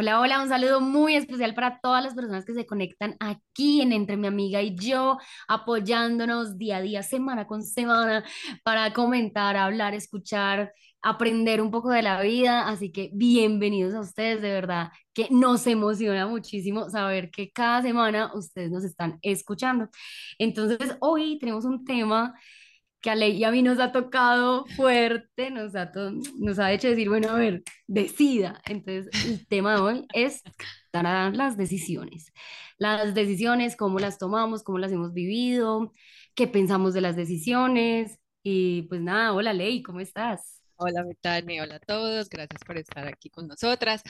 Hola, hola, un saludo muy especial para todas las personas que se conectan aquí en Entre mi amiga y yo, apoyándonos día a día, semana con semana, para comentar, hablar, escuchar, aprender un poco de la vida. Así que bienvenidos a ustedes, de verdad, que nos emociona muchísimo saber que cada semana ustedes nos están escuchando. Entonces, hoy tenemos un tema que a Ley y a mí nos ha tocado fuerte, nos ha, nos ha hecho decir, bueno, a ver, decida. Entonces, el tema de hoy es las decisiones. Las decisiones, cómo las tomamos, cómo las hemos vivido, qué pensamos de las decisiones. Y pues nada, hola Ley, ¿cómo estás? Hola, Betani, hola a todos, gracias por estar aquí con nosotras.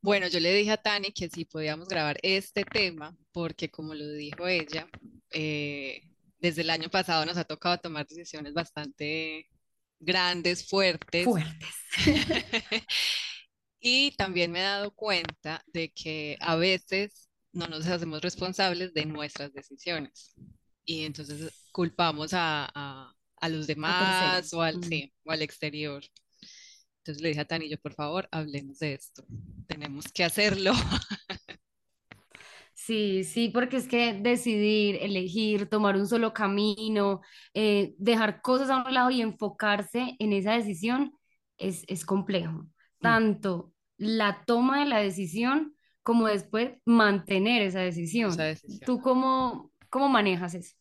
Bueno, yo le dije a Tani que sí podíamos grabar este tema, porque como lo dijo ella, eh, desde el año pasado nos ha tocado tomar decisiones bastante grandes, fuertes. Fuertes. y también me he dado cuenta de que a veces no nos hacemos responsables de nuestras decisiones. Y entonces culpamos a, los demás o al, mm. o al exterior. Entonces le dije a Tanillo, por favor, hablemos de esto. Tenemos que hacerlo. Sí, sí, porque es que decidir, elegir, tomar un solo camino, eh, dejar cosas a un lado y enfocarse en esa decisión es, es complejo. Mm. Tanto la toma de la decisión como después mantener esa decisión. ¿Tú cómo, cómo manejas eso?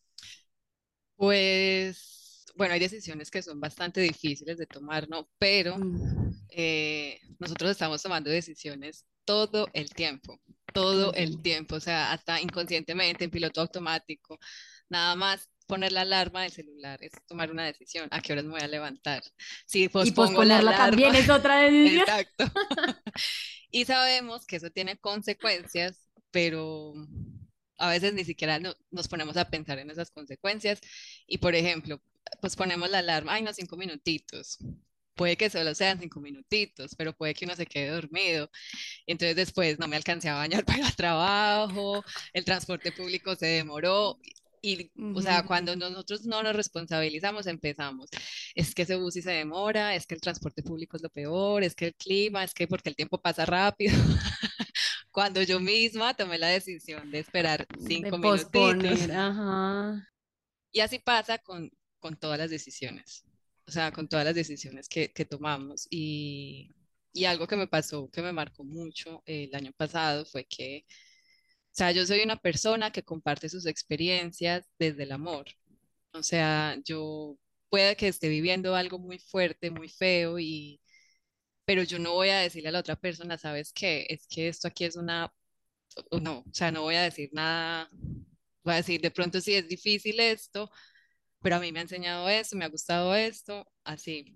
Pues, bueno, hay decisiones que son bastante difíciles de tomar, ¿no? Pero mm. eh, nosotros estamos tomando decisiones todo el tiempo todo el tiempo, o sea, hasta inconscientemente, en piloto automático. Nada más poner la alarma del celular es tomar una decisión. ¿A qué horas me voy a levantar? Si y la alarma, también es otra decisión. Exacto. y sabemos que eso tiene consecuencias, pero a veces ni siquiera nos ponemos a pensar en esas consecuencias. Y por ejemplo, pues ponemos la alarma, ay, no, cinco minutitos puede que solo sean cinco minutitos, pero puede que uno se quede dormido. Entonces después no me alcancé a bañar para el trabajo, el transporte público se demoró. Y, o sea, cuando nosotros no nos responsabilizamos, empezamos. Es que ese bus sí se demora, es que el transporte público es lo peor, es que el clima, es que porque el tiempo pasa rápido. cuando yo misma tomé la decisión de esperar cinco minutitos. Ajá. Y así pasa con, con todas las decisiones o sea, con todas las decisiones que, que tomamos. Y, y, algo que me pasó, que me marcó mucho el año pasado, fue que, o sea, yo soy una persona que comparte sus experiencias desde el amor. O sea, yo puede que esté viviendo algo muy fuerte, muy feo, y, pero yo no voy a decirle a la otra persona, ¿sabes qué? Es que esto aquí es una, no, o sea, no voy a decir nada, voy a decir, de pronto si es difícil esto, pero a mí me ha enseñado esto, me ha gustado esto, así.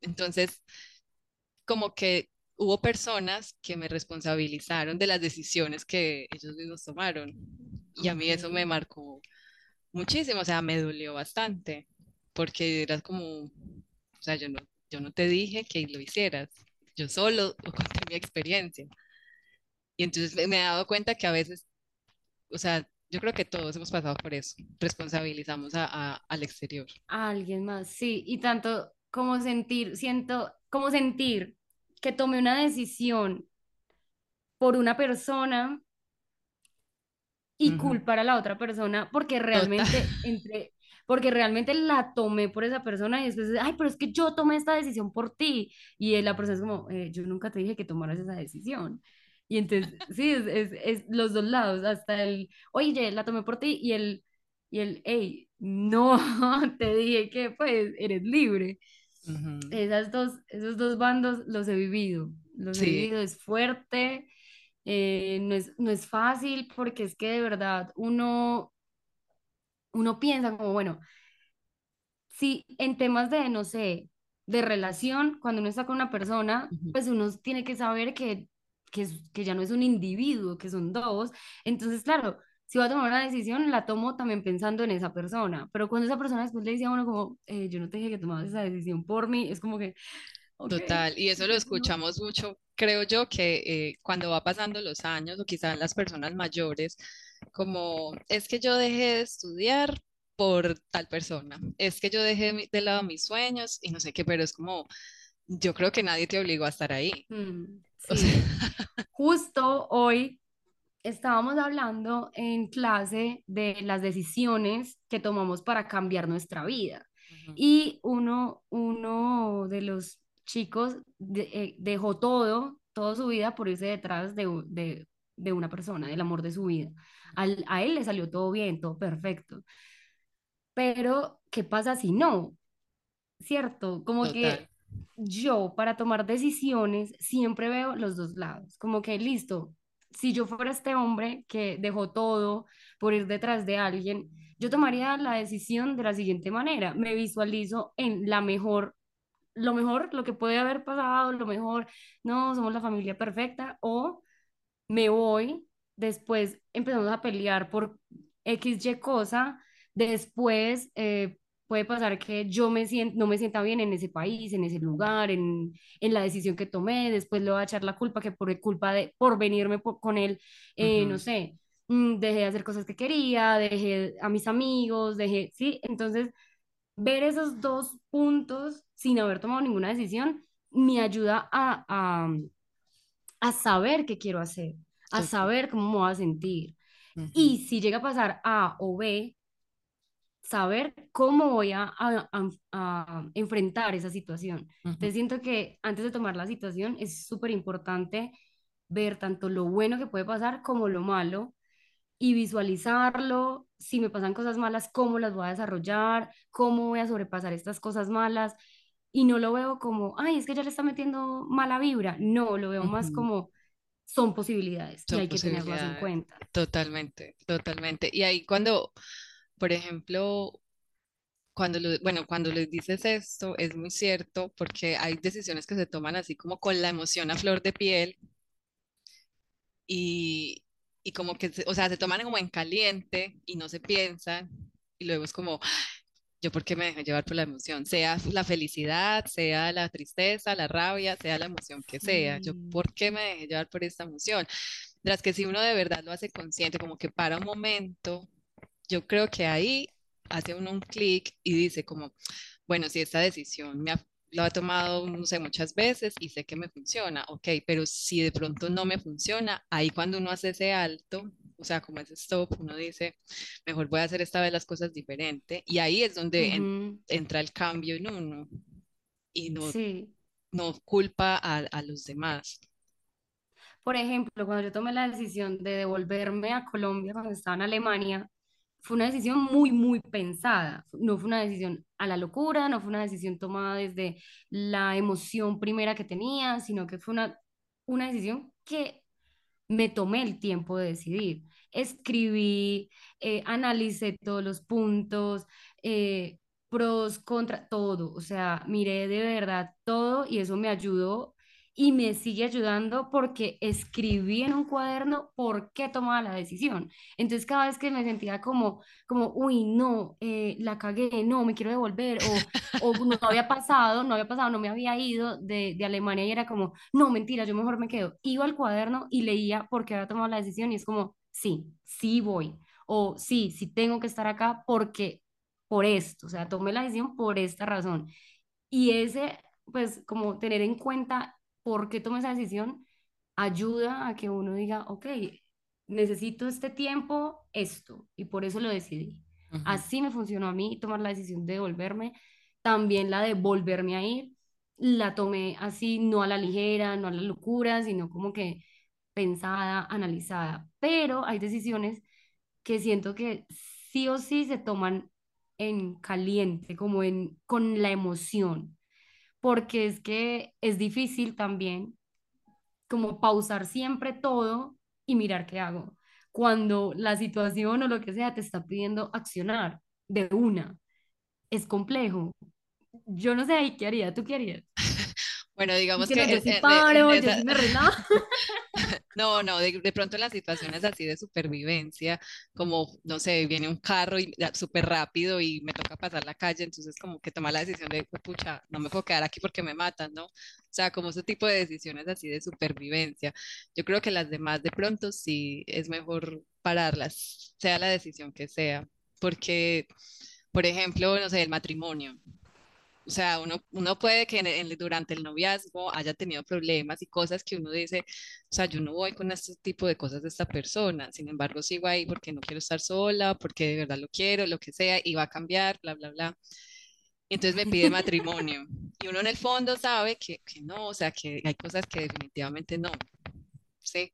Entonces, como que hubo personas que me responsabilizaron de las decisiones que ellos mismos tomaron. Y a mí eso me marcó muchísimo, o sea, me dolió bastante, porque era como, o sea, yo no, yo no te dije que lo hicieras, yo solo conté mi experiencia. Y entonces me he dado cuenta que a veces, o sea, yo creo que todos hemos pasado por eso. Responsabilizamos a, al exterior. A alguien más, sí. Y tanto como sentir, siento, como sentir que tomé una decisión por una persona y culpar a la otra persona porque realmente entre porque realmente la tomé por esa persona y después, ay, pero es que yo tomé esta decisión por ti. Y la persona es como, eh, yo nunca te dije que tomaras esa decisión. Y entonces, sí, es, es, los dos lados, hasta el, oye, la tomé por ti y el, y el, hey, no, te dije que pues eres libre. Esas dos, esos dos bandos los he vivido, los he vivido, es fuerte, eh, no, es, no es fácil porque es que de verdad uno, uno piensa como, bueno, si en temas de, no sé, de relación, cuando uno está con una persona, pues uno tiene que saber que que, es, que ya no es un individuo, que son dos. Entonces, claro, si voy a tomar una decisión, la tomo también pensando en esa persona. Pero cuando esa persona después le dice a uno como, eh, yo no te dije que tomaras esa decisión por mí, es como que... Total, y eso lo escuchamos mucho, creo yo, que eh, cuando va pasando los años o quizás las personas mayores, como es que yo dejé de estudiar por tal persona, es que yo dejé de lado mis sueños y no sé qué, pero es como, yo creo que nadie te obligó a estar ahí. Mm, sí. Justo hoy estábamos hablando en clase de las decisiones que tomamos para cambiar nuestra vida. Y uno, uno de los chicos eh, dejó todo, toda su vida por irse detrás de, de, de una persona, del amor de su vida. Al, a él le salió todo bien, todo perfecto. Pero, ¿qué pasa si no? ¿Cierto? Como que yo para tomar decisiones siempre veo los dos lados, como que listo, si yo fuera este hombre que dejó todo por ir detrás de alguien, yo tomaría la decisión de la siguiente manera. Me visualizo en la mejor, lo mejor, lo que puede haber pasado, lo mejor, no, somos la familia perfecta, o me voy, después empezamos a pelear por X, Y cosa, después eh, puede pasar que yo me siento, no me sienta bien en ese país, en ese lugar, en, en, la decisión que tomé, después le voy a echar la culpa que por culpa de, por venirme con él, eh, no sé, mm, dejé de hacer cosas que quería, dejé a mis amigos, dejé, sí, entonces ver esos dos puntos sin haber tomado ninguna decisión me ayuda a, a, a saber qué quiero hacer, a saber cómo me voy a sentir. Y si llega a pasar A o B, saber cómo voy a, a, enfrentar esa situación. Entonces siento que antes de tomar la situación es súper importante ver tanto lo bueno que puede pasar como lo malo y visualizarlo, si me pasan cosas malas, cómo las voy a desarrollar, cómo voy a sobrepasar estas cosas malas. Y no lo veo como, ay, es que ya le está metiendo mala vibra. No, lo veo más como, son posibilidades y hay que tenerlas en cuenta. Totalmente, totalmente. Y ahí cuando por ejemplo, cuando, bueno, cuando les dices esto, es muy cierto porque hay decisiones que se toman así como con la emoción a flor de piel y, y como que, o sea, se toman como en caliente y no se piensan y luego es como, yo por qué me dejo llevar por la emoción, sea la felicidad, sea la tristeza, la rabia, sea la emoción que sea, yo por qué me dejé llevar por esta emoción. Tras que si uno de verdad lo hace consciente, como que para un momento yo creo que ahí hace uno un clic y dice como, bueno, si esta decisión me ha, lo ha tomado, no sé, muchas veces y sé que me funciona, ok, pero si de pronto no me funciona, ahí cuando uno hace ese alto, o sea, como ese stop, uno dice, mejor voy a hacer esta vez las cosas diferente y ahí es donde entra el cambio en uno y no, no culpa a, a los demás. Por ejemplo, cuando yo tomé la decisión de devolverme a Colombia cuando estaba en Alemania, fue una decisión muy, muy pensada. No fue una decisión a la locura, no fue una decisión tomada desde la emoción primera que tenía, sino que fue una, una decisión que me tomé el tiempo de decidir. Escribí, eh, analicé todos los puntos, eh, pros, contra, todo. O sea, miré de verdad todo y eso me ayudó y me sigue ayudando porque escribí en un cuaderno por qué tomaba la decisión. Entonces cada vez que me sentía como, como uy, no, eh, la cagué, no, me quiero devolver, o, o, no había pasado, no había pasado, no me había ido de, de, Alemania y era como, no, mentira, yo mejor me quedo. Iba al cuaderno y leía por qué había tomado la decisión y es como, sí, sí voy, o sí, sí tengo que estar acá porque, por esto, o sea, tomé la decisión por esta razón. Y ese, pues, como tener en cuenta por qué tomé esa decisión, ayuda a que uno diga, ok, necesito este tiempo, esto, y por eso lo decidí. Así me funcionó a mí tomar la decisión de volverme, también la de volverme a ir, la tomé así, no a la ligera, no a la locura, sino como que pensada, analizada. Pero hay decisiones que siento que sí o sí se toman en caliente, como en con la emoción porque es que es difícil también como pausar siempre todo y mirar qué hago. Cuando la situación o lo que sea te está pidiendo accionar de una, es complejo. Yo no sé qué haría, ¿tú qué harías? Bueno, digamos que... Yo sí paro, yo sí me No, no, de, de pronto las situaciones así de supervivencia, como, no sé, viene un carro y súper rápido y me toca pasar la calle, entonces como que tomar la decisión de, "Pues, pucha, no me puedo quedar aquí porque me matan, ¿no? O sea, como ese tipo de decisiones así de supervivencia. Yo creo que las demás de pronto sí es mejor pararlas, sea la decisión que sea, porque, por ejemplo, no sé, el matrimonio. O sea, uno, uno puede que en el- durante el noviazgo haya tenido problemas y cosas que uno dice, o sea, yo no voy con este tipo de cosas de esta persona, sin embargo sigo ahí porque no quiero estar sola, porque de verdad lo quiero, lo que sea, y va a cambiar, bla, bla, bla. Y entonces me pide matrimonio. Y uno en el fondo sabe que, que no, o sea, que hay cosas que definitivamente no, ¿sí?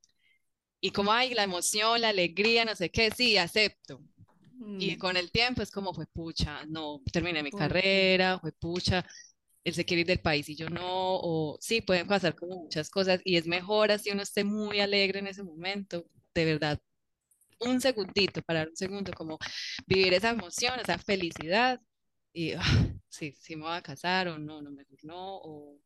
Y como hay la emoción, la alegría, no sé qué, sí, acepto. Y con el tiempo es como fue pucha, no, terminé mi ¿por qué? carrera, fue pucha, él se quiere ir del país y yo no, o sí, pueden pasar como muchas cosas y es mejor así uno esté muy alegre en ese momento, de verdad, un segundito, parar un segundo, como vivir esa emoción, esa felicidad y ah, sí, sí me voy a casar o no, no, mejor no, o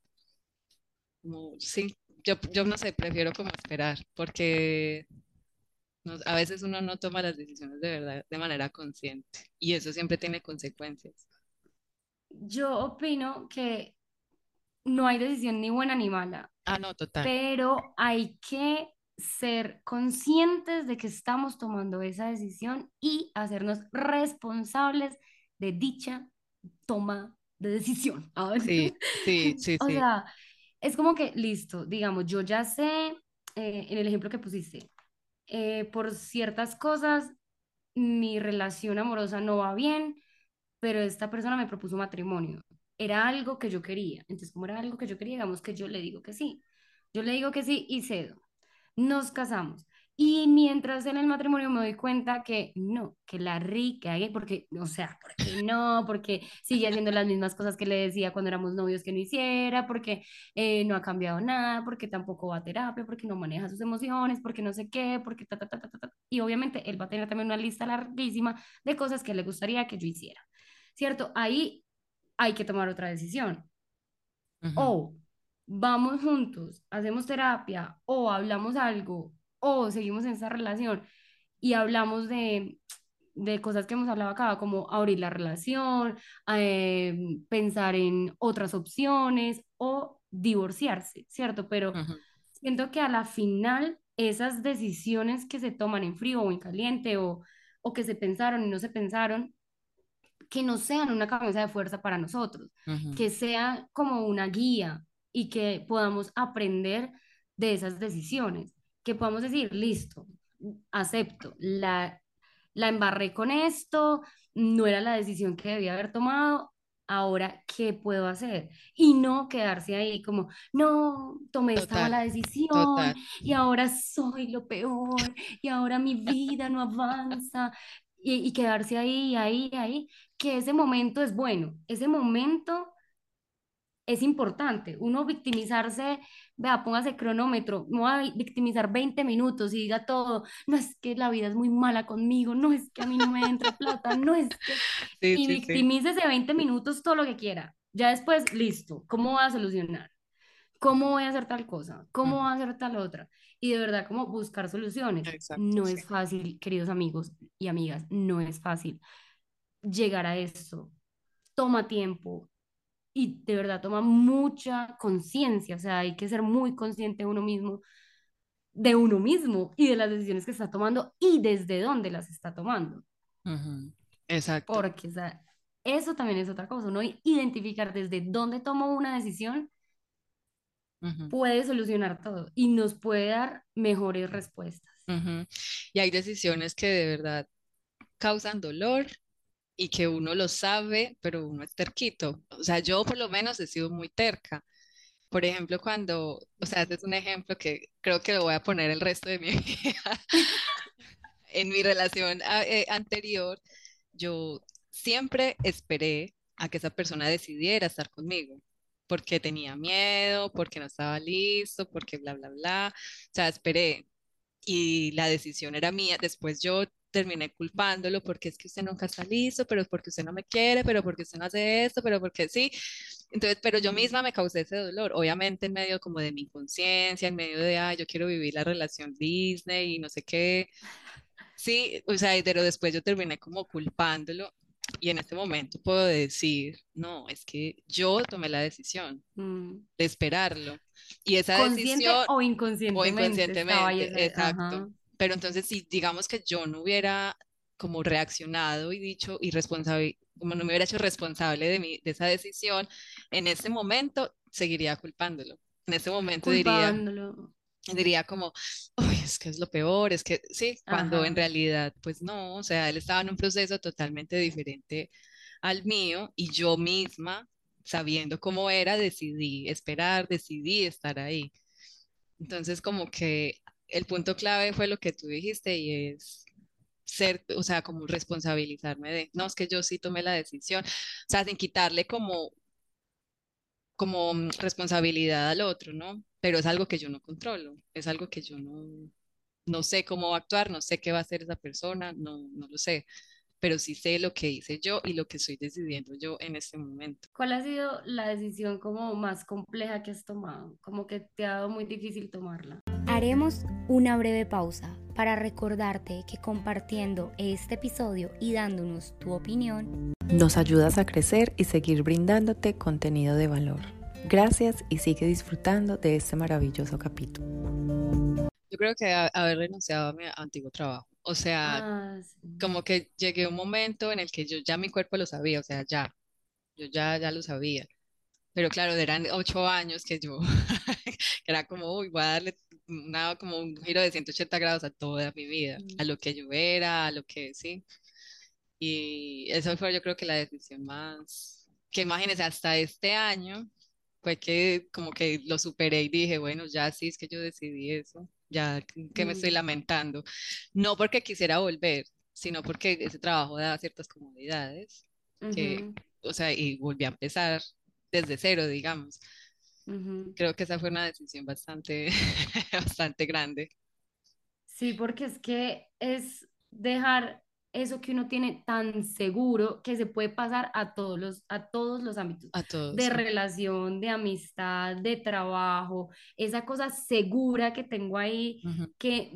como, sí, yo, yo no sé, prefiero como esperar, porque a veces uno no toma las decisiones de verdad de manera consciente y eso siempre tiene consecuencias. Yo opino que no hay decisión ni buena ni mala, Ah, no, total. pero hay que ser conscientes de que estamos tomando esa decisión y hacernos responsables de dicha toma de decisión. Sí, sí, sí, O sí. sea, es como que, listo, digamos, yo ya sé, eh, en el ejemplo que pusiste, eh, por ciertas cosas, mi relación amorosa no va bien, pero esta persona me propuso matrimonio. Era algo que yo quería. Entonces, como era algo que yo quería, digamos que yo le digo que sí. Yo le digo que sí y cedo. Nos casamos. Y mientras en el matrimonio me doy cuenta que no, que la rica, ¿eh? porque, o sea, ¿por qué no? Porque sigue haciendo las mismas cosas que le decía cuando éramos novios que no hiciera, porque eh, no ha cambiado nada, porque tampoco va a terapia, porque no maneja sus emociones, porque no sé qué, porque ta, ta, ta, ta, ta, ta. Y obviamente él va a tener también una lista larguísima de cosas que le gustaría que yo hiciera, ¿cierto? Ahí hay que tomar otra decisión. Ujú, O vamos juntos, hacemos terapia, o hablamos algo, o seguimos en esa relación y hablamos de, de cosas que hemos hablado acá, como abrir la relación, eh, pensar en otras opciones o divorciarse, ¿cierto? Pero siento que a la final esas decisiones que se toman en frío o en caliente o, o que se pensaron y no se pensaron, que no sean una camisa de fuerza para nosotros, que sea como una guía y que podamos aprender de esas decisiones, que podamos decir, listo, acepto, la, la embarré con esto, no era la decisión que debía haber tomado, ahora, ¿qué puedo hacer? Y no quedarse ahí como, no, tomé esta mala decisión total. y ahora soy lo peor y ahora mi vida no avanza y, y quedarse ahí, ahí, ahí que ese momento es bueno, ese momento es importante. Uno victimizarse, vea, póngase cronómetro, no va a victimizar 20 minutos y diga todo, no es que la vida es muy mala conmigo, no es que a mí no me entra plata, no es que... Sí, Y sí, sí. victimícese 20 minutos todo lo que quiera. Ya después, listo, ¿cómo voy a solucionar? ¿Cómo voy a hacer tal cosa? ¿Cómo voy a hacer tal otra? Y de verdad, como buscar soluciones. Exacto, No sí. es fácil, queridos amigos y amigas, no es fácil llegar a eso toma tiempo y de verdad toma mucha conciencia, o sea, hay que ser muy consciente de uno mismo, de uno mismo y de las decisiones que está tomando y desde dónde las está tomando, Ujú, Exacto. porque o sea, eso también es otra cosa, uno identificar desde dónde tomo una decisión Ujú, puede solucionar todo y nos puede dar mejores respuestas. ujú. Y hay decisiones que de verdad causan dolor y que uno lo sabe, pero uno es terquito. O sea, yo por lo menos he sido muy terca. Por ejemplo, cuando, o sea, este es un ejemplo que creo que lo voy a poner el resto de mi vida. En mi relación a- eh, anterior, yo siempre esperé a que esa persona decidiera estar conmigo, porque tenía miedo, porque no estaba listo, porque bla, bla, bla. O sea, esperé y la decisión era mía. Después yo terminé culpándolo porque es que usted nunca está listo, pero es porque usted no me quiere, pero porque usted no hace esto, pero porque sí. Entonces, pero yo misma me causé ese dolor, obviamente en medio como de mi inconsciencia, en medio de, ay, yo quiero vivir la relación Disney y no sé qué. Sí, o sea, pero después yo terminé como culpándolo y en este momento puedo decir, no, es que yo tomé la decisión Mm. de esperarlo. Y esa Consciente decisión, o o inconscientemente. ahí inconscientemente, exacto. ajá. Pero entonces, si digamos que yo no hubiera como reaccionado y dicho y responsable, como no me hubiera hecho responsable de mi, de esa decisión, en ese momento seguiría culpándolo. En ese momento diría, Culpándolo. diría como, uy, es que es lo peor, es que sí, cuando en realidad, pues no, o sea, él estaba en un proceso totalmente diferente al mío y yo misma, sabiendo cómo era, decidí esperar, decidí estar ahí. Entonces, como que el punto clave fue lo que tú dijiste y es ser, o sea, como responsabilizarme de, no, es que yo sí tomé la decisión, o sea, sin quitarle como, como mm, responsabilidad al otro, ¿no? Pero es algo que yo no controlo, es algo que yo no, no sé cómo va a actuar, no sé qué va a hacer esa persona, no, no lo sé, pero sí sé lo que hice yo y lo que estoy decidiendo yo en este momento. ¿Cuál ha sido la decisión como más compleja que has tomado? Como que te ha dado muy difícil tomarla. Haremos una breve pausa para recordarte que compartiendo este episodio y dándonos tu opinión, Nos ayudas a crecer y seguir brindándote contenido de valor. Gracias y sigue disfrutando de este maravilloso capítulo. Yo creo que haber renunciado a mi antiguo trabajo, o sea, Ah, sí. como que llegué a un momento en el que yo ya mi cuerpo lo sabía, o sea, ya, yo ya, ya lo sabía. Pero claro, eran ocho años que yo, que era como, uy, voy a darle una, como un giro de 180 grados a toda mi vida, a lo que yo era, a lo que sí. Y eso fue yo creo que la decisión más, que imagínense, hasta este año fue que como que lo superé y dije, bueno, ya sí es que yo decidí eso, ya que me estoy Mm. lamentando. No porque quisiera volver, sino porque ese trabajo da ciertas comodidades que, Ujú, o sea, y volví a empezar desde cero, digamos. Creo que esa fue una decisión bastante, bastante grande Sí, porque es que es dejar eso que uno tiene tan seguro que se puede pasar a todos los, a todos los ámbitos, a todos. de sí. relación, de amistad, de trabajo, esa cosa segura que tengo ahí, Ujú, que,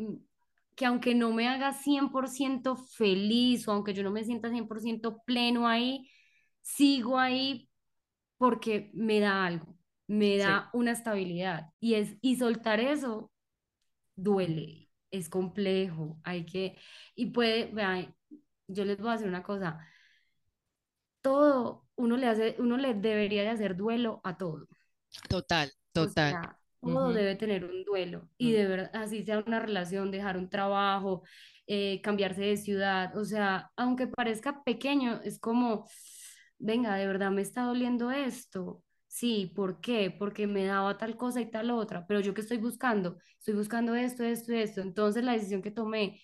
que aunque no me haga 100% feliz o aunque yo no me sienta 100% pleno ahí, sigo ahí porque me da algo, me Sí, da una estabilidad y es y soltar eso duele, es complejo, hay que, y puede, vean, yo les voy a decir una cosa, todo, uno le hace, uno le debería de hacer duelo a todo, total, o total. sea, todo Ujú, debe tener un duelo, y mm, de verdad, así sea una relación, dejar un trabajo, eh, cambiarse de ciudad, o sea, aunque parezca pequeño, es como, venga, de verdad me está doliendo esto. Sí, ¿por qué? Porque me daba tal cosa y tal otra, pero yo qué estoy buscando, estoy buscando esto, esto, esto. Entonces la decisión que tomé,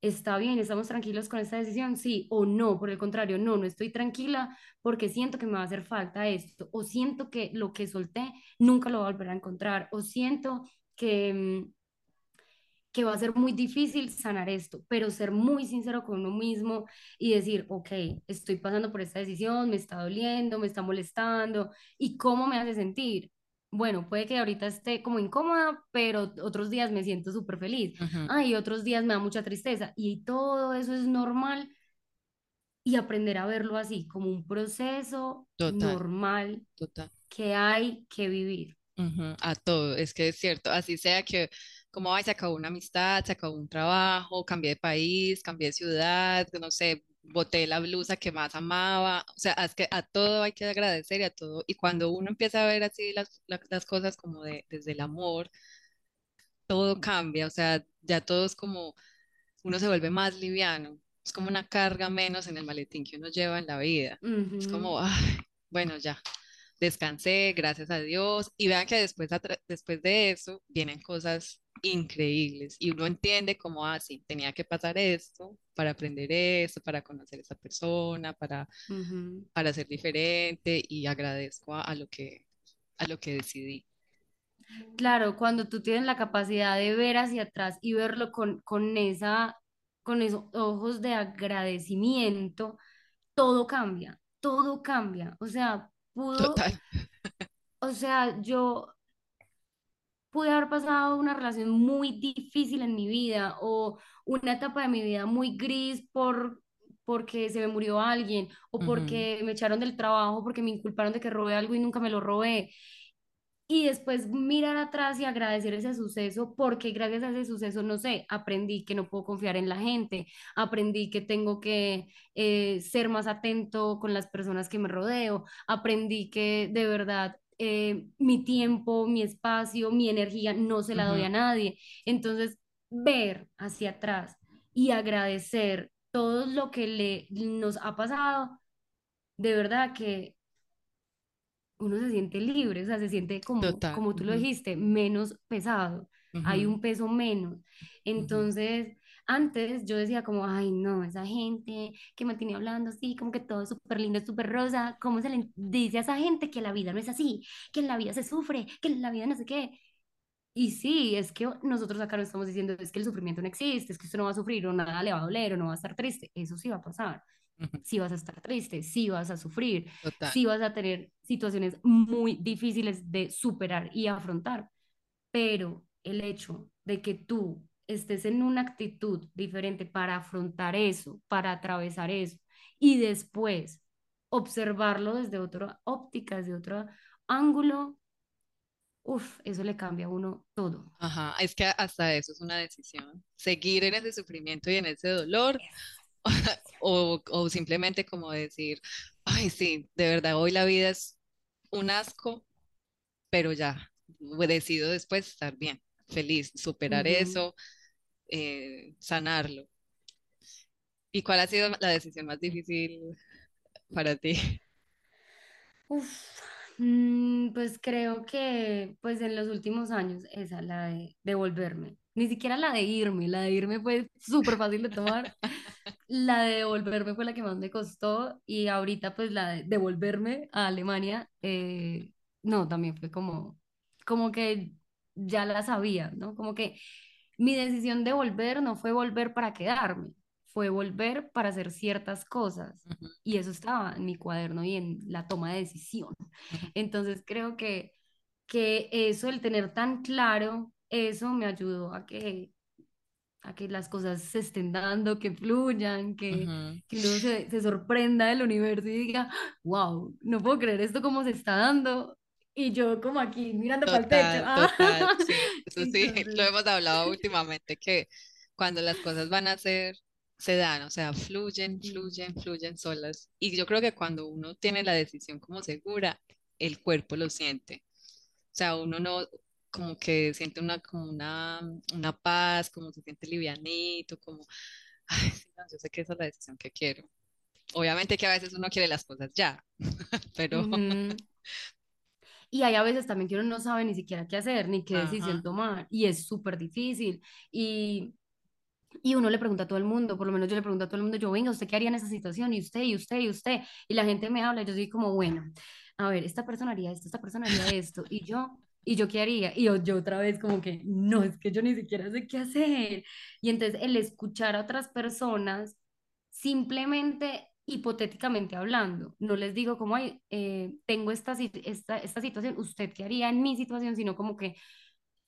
¿está bien? ¿Estamos tranquilos con esta decisión? Sí o no, por el contrario, no, no estoy tranquila porque siento que me va a hacer falta esto, o siento que lo que solté nunca lo voy a volver a encontrar, o siento que, mm, que va a ser muy difícil sanar esto, pero ser muy sincero con uno mismo y decir, ok, estoy pasando por esta decisión, me está doliendo, me está molestando, ¿y cómo me hace sentir? Bueno, puede que ahorita esté como incómoda, pero otros días me siento súper feliz. ujú, Ay, otros días me da mucha tristeza y todo eso es normal y aprender a verlo así, como un proceso Total, normal total. que hay que vivir. Ujú, A todo, es que es cierto, así sea que como ay, se acabó una amistad, se acabó un trabajo, cambié de país, cambié de ciudad, no sé, boté la blusa que más amaba, o sea, es que a todo hay que agradecer y a todo, y cuando uno empieza a ver así las, la- las cosas como de, desde el amor, todo cambia, o sea, ya todo es como, uno se vuelve más liviano, es como una carga menos en el maletín que uno lleva en la vida, es Ujú, como, ay, bueno, ya descansé, gracias a Dios, y vean que después, después de eso vienen cosas increíbles y uno entiende cómo así tenía que pasar esto para aprender esto, para conocer a esa persona, para, ujú. para ser diferente y agradezco a, a lo que, a lo que decidí. Claro, cuando tú tienes la capacidad de ver hacia atrás y verlo con, con esa, con esos ojos de agradecimiento, todo cambia, todo cambia. O sea, pudo, Total. o sea, yo pude haber pasado una relación muy difícil en mi vida o una etapa de mi vida muy gris por porque se me murió alguien o porque me echaron del trabajo, porque me inculparon de que robé algo y nunca me lo robé. Y después mirar atrás y agradecer ese suceso, porque gracias a ese suceso, no sé, aprendí que no puedo confiar en la gente, aprendí que tengo que eh, ser más atento con las personas que me rodeo, aprendí que de verdad eh, mi tiempo, mi espacio, mi energía no se la doy a nadie. Entonces, ver hacia atrás y agradecer todo lo que le, nos ha pasado, de verdad que uno se siente libre, o sea, se siente como, Total. como tú lo dijiste, menos pesado, hay un peso menos. Entonces, antes yo decía como, ay, no, esa gente que me tenía hablando así, como que todo es súper lindo, súper rosa, ¿cómo se le dice a esa gente que la vida no es así, que en la vida se sufre, que en la vida no sé qué? Y sí, es que nosotros acá no estamos diciendo es que el sufrimiento no existe, es que usted no va a sufrir o nada le va a doler o no va a estar triste, eso sí va a pasar ujú, sí vas a estar triste, sí vas a sufrir, Total. sí vas a tener situaciones muy difíciles de superar y afrontar, pero el hecho de que tú estés en una actitud diferente para afrontar eso, para atravesar eso y después observarlo desde otra óptica, desde otro ángulo, uff, eso le cambia a uno todo. Ajá, es que hasta eso es una decisión. Seguir en ese sufrimiento y en ese dolor o, o simplemente como decir, ay, sí, de verdad, hoy la vida es un asco, pero ya, decido después estar bien, feliz, superar eso, eh, sanarlo. ¿Y cuál ha sido la decisión más difícil para ti? Mm, pues creo que pues en los últimos años esa, la de devolverme. Ni siquiera la de irme, la de irme fue súper fácil de tomar. La de devolverme fue la que más me costó y ahorita pues la de devolverme a Alemania, eh, no, también fue como, como que ya la sabía, ¿no? Como que mi decisión de volver no fue volver para quedarme, fue volver para hacer ciertas cosas. Y eso estaba en mi cuaderno y en la toma de decisión. Entonces creo que, que eso, el tener tan claro, eso me ayudó a que, a que las cosas se estén dando, que fluyan, que, que uno se, se sorprenda del universo y diga, wow, no puedo creer esto cómo se está dando. Y yo como aquí mirando para el techo. Total, Ah. total, sí, eso sí, lo Entonces, hemos hablado últimamente, que cuando las cosas van a ser, se dan, o sea, fluyen, fluyen, fluyen solas. Y yo creo que cuando uno tiene la decisión como segura, el cuerpo lo siente. O sea, uno no, como que siente una, como una, una paz, como se siente livianito, como, ay, no, yo sé que esa es la decisión que quiero. Obviamente que a veces uno quiere las cosas ya, pero, Ujú. Y hay a veces también que uno no sabe ni siquiera qué hacer, ni qué decisión ajá, tomar, y es súper difícil. Y, y uno le pregunta a todo el mundo, por lo menos yo le pregunto a todo el mundo, yo, venga, ¿usted qué haría en esa situación? Y usted, y usted, y usted. Y la gente me habla, yo soy como, bueno, a ver, esta persona haría esto, esta persona haría esto, y yo, ¿y yo qué haría? Y yo, yo otra vez como que, no, es que yo ni siquiera sé qué hacer. Y entonces el escuchar a otras personas simplemente hipotéticamente hablando. No les digo como, ay, eh, tengo esta, esta, esta situación, ¿usted qué haría en mi situación? Sino como que,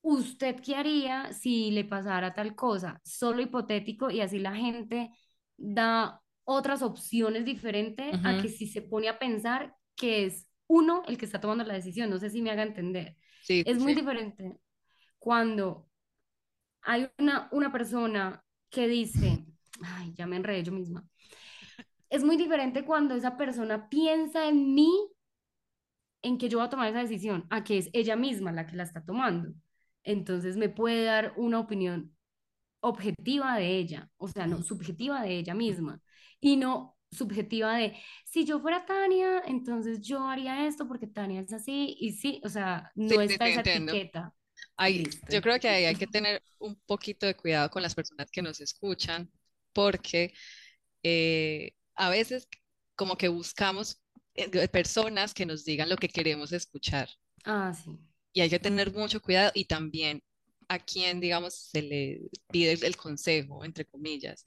¿usted qué haría si le pasara tal cosa? Solo hipotético y así la gente da otras opciones diferentes a ujú, que si se pone a pensar que es uno el que está tomando la decisión. No sé si me haga entender. Sí, sí, Es muy sí. diferente cuando hay una, una persona que dice, ay, ya me enredé yo misma es muy diferente cuando esa persona piensa en mí, en que yo voy a tomar esa decisión, a que es ella misma la que la está tomando. Entonces me puede dar una opinión objetiva de ella, o sea, no, subjetiva de ella misma, y no subjetiva de, si yo fuera Tania, entonces yo haría esto porque Tania es así, y sí, o sea, no sí, está sí, esa entiendo. etiqueta listo. yo creo que ahí hay que tener un poquito de cuidado con las personas que nos escuchan, porque eh, a veces como que buscamos eh, personas que nos digan lo que queremos escuchar ah, sí. y hay que tener mucho cuidado y también a quien, digamos, se le pide el, el consejo, entre comillas,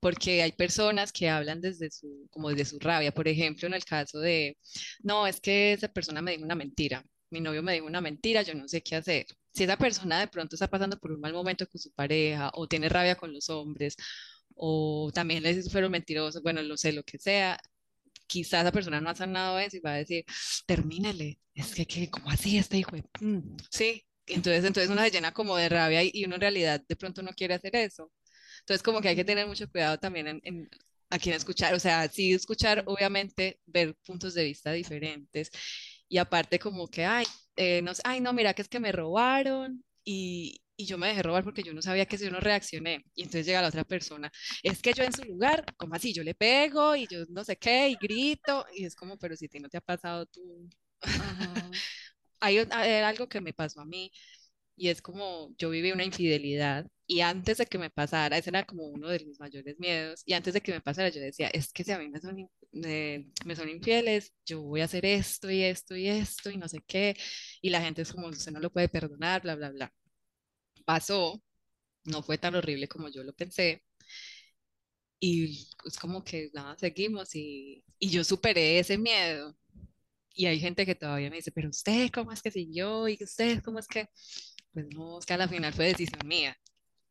porque hay personas que hablan desde su, como desde su rabia. Por ejemplo, en el caso de, no, es que esa persona me dijo una mentira, mi novio me dijo una mentira, yo no sé qué hacer. Si esa persona de pronto está pasando por un mal momento con su pareja o tiene rabia con los hombres o también les fueron mentirosos, bueno, no sé, lo que sea, quizás esa persona no ha sanado eso y va a decir, termínele, es que, que ¿cómo así este hijo? Mm, sí, entonces, entonces uno se llena como de rabia y, uno en realidad de pronto no quiere hacer eso. Entonces como que hay que tener mucho cuidado también en, en a quién escuchar, o sea, sí escuchar, obviamente, ver puntos de vista diferentes. Y aparte como que, ay, eh, no, ay, no, mira que es que me robaron y, y yo me dejé robar porque yo no sabía que si yo no reaccioné. Y entonces llega la otra persona, es que yo en su lugar, como así, yo le pego y yo no sé qué, y grito, y es como, pero si a ti no te ha pasado tú. hay, hay algo que me pasó a mí, y es como yo viví una infidelidad y antes de que me pasara, ese era como uno de mis mayores miedos, y antes de que me pasara yo decía, es que si a mí me son, me son infieles, yo voy a hacer esto y esto y esto y no sé qué, y la gente es como, usted no lo puede perdonar, bla, bla, bla. Pasó, no fue tan horrible como yo lo pensé, y es como que nada, seguimos y, y yo superé ese miedo. Y hay gente que todavía me dice, pero usted, ¿cómo es que siguió? ¿Y usted, cómo es que...? Pues no, es que a la final fue decisión mía.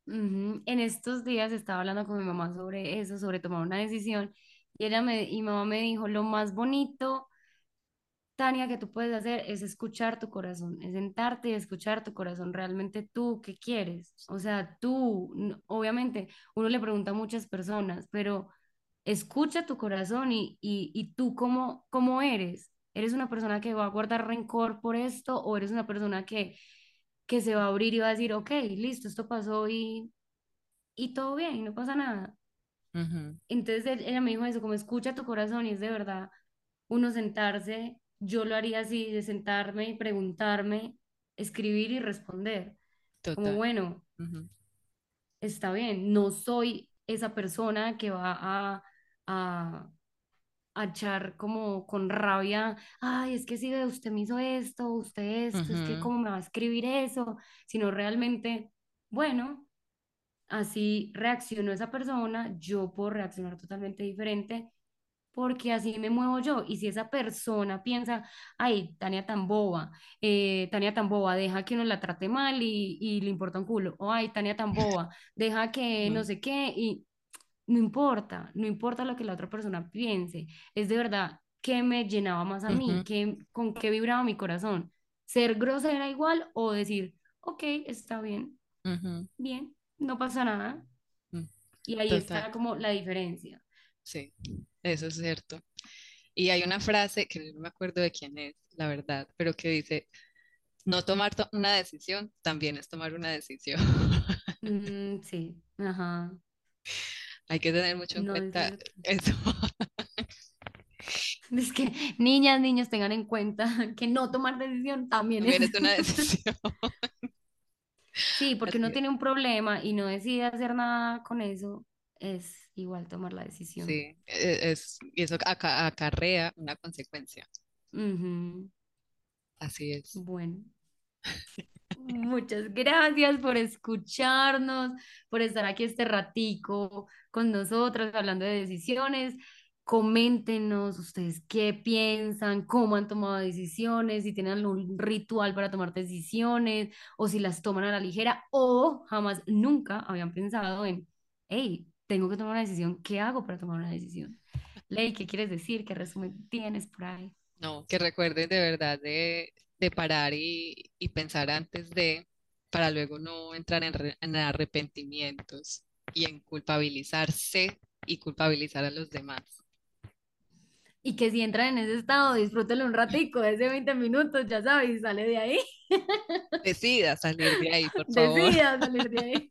En estos días estaba hablando con mi mamá sobre eso, sobre tomar una decisión, y ella me, y mamá me dijo, lo más bonito, Tania, que tú puedes hacer es escuchar tu corazón, es sentarte y escuchar tu corazón, realmente tú, ¿qué quieres? O sea, tú, obviamente, uno le pregunta a muchas personas, pero escucha tu corazón y, y, y tú cómo, cómo eres. ¿Eres una persona que va a guardar rencor por esto o eres una persona que que se va a abrir y va a decir, ok, listo, esto pasó y, y todo bien, no pasa nada. Entonces ella me dijo eso, como escucha tu corazón y es de verdad uno sentarse, yo lo haría así, de sentarme y preguntarme, escribir y responder. Como bueno, está bien, no soy esa persona que va a, a, a echar como con rabia, ay, es que si usted me hizo esto, usted esto, es que cómo me va a escribir eso, sino realmente, bueno, así reaccionó esa persona, yo puedo reaccionar totalmente diferente porque así me muevo yo. Y si esa persona piensa, ay, Tania tan boba, eh, Tania tan boba, deja que uno la trate mal y, y le importa un culo, o ay, Tania tan boba, deja que no sé qué, y no importa, no importa lo que la otra persona piense, es de verdad qué me llenaba más a mí, qué, con qué vibraba mi corazón. Ser grosera igual o decir, ok, está bien, bien, no pasa nada. Mm, y ahí está como la diferencia. Sí, eso es cierto. Y hay una frase que no me acuerdo de quién es, la verdad, pero que dice, no tomar una decisión también es tomar una decisión. Mm, sí, ajá. Hay que tener mucho en cuenta eso. Es que niñas, niños tengan en cuenta que no tomar decisión también, es... una decisión. Sí, porque uno tiene un problema y no decide hacer nada con eso, es igual tomar la decisión. Sí, e-, es, y eso acarrea una consecuencia. Así es. Bueno. Muchas gracias por escucharnos, por estar aquí este ratico con nosotros hablando de decisiones. Coméntenos ustedes qué piensan, cómo han tomado decisiones, si tienen un ritual para tomar decisiones o si las toman a la ligera o jamás, nunca habían pensado en, hey, tengo que tomar una decisión, ¿qué hago para tomar una decisión? Ley, ¿qué quieres decir? ¿Qué resumen tienes por ahí? No, que recuerden de verdad de de parar y, pensar antes de, para luego no entrar en, arrepentimientos y en culpabilizarse y culpabilizar a los demás. Y que si entran en ese estado, disfrútenlo un ratico, ese 20 minutos, ya sabes, sale de ahí. Decida salir de ahí, por favor. Decida salir de ahí.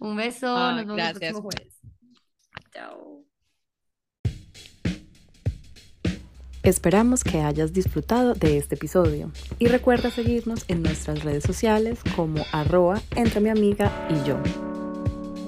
Un beso, nos vemos gracias. el próximo jueves. Chao. Esperamos que hayas disfrutado de este episodio y recuerda seguirnos en nuestras redes sociales como arroba entre mi amiga y yo.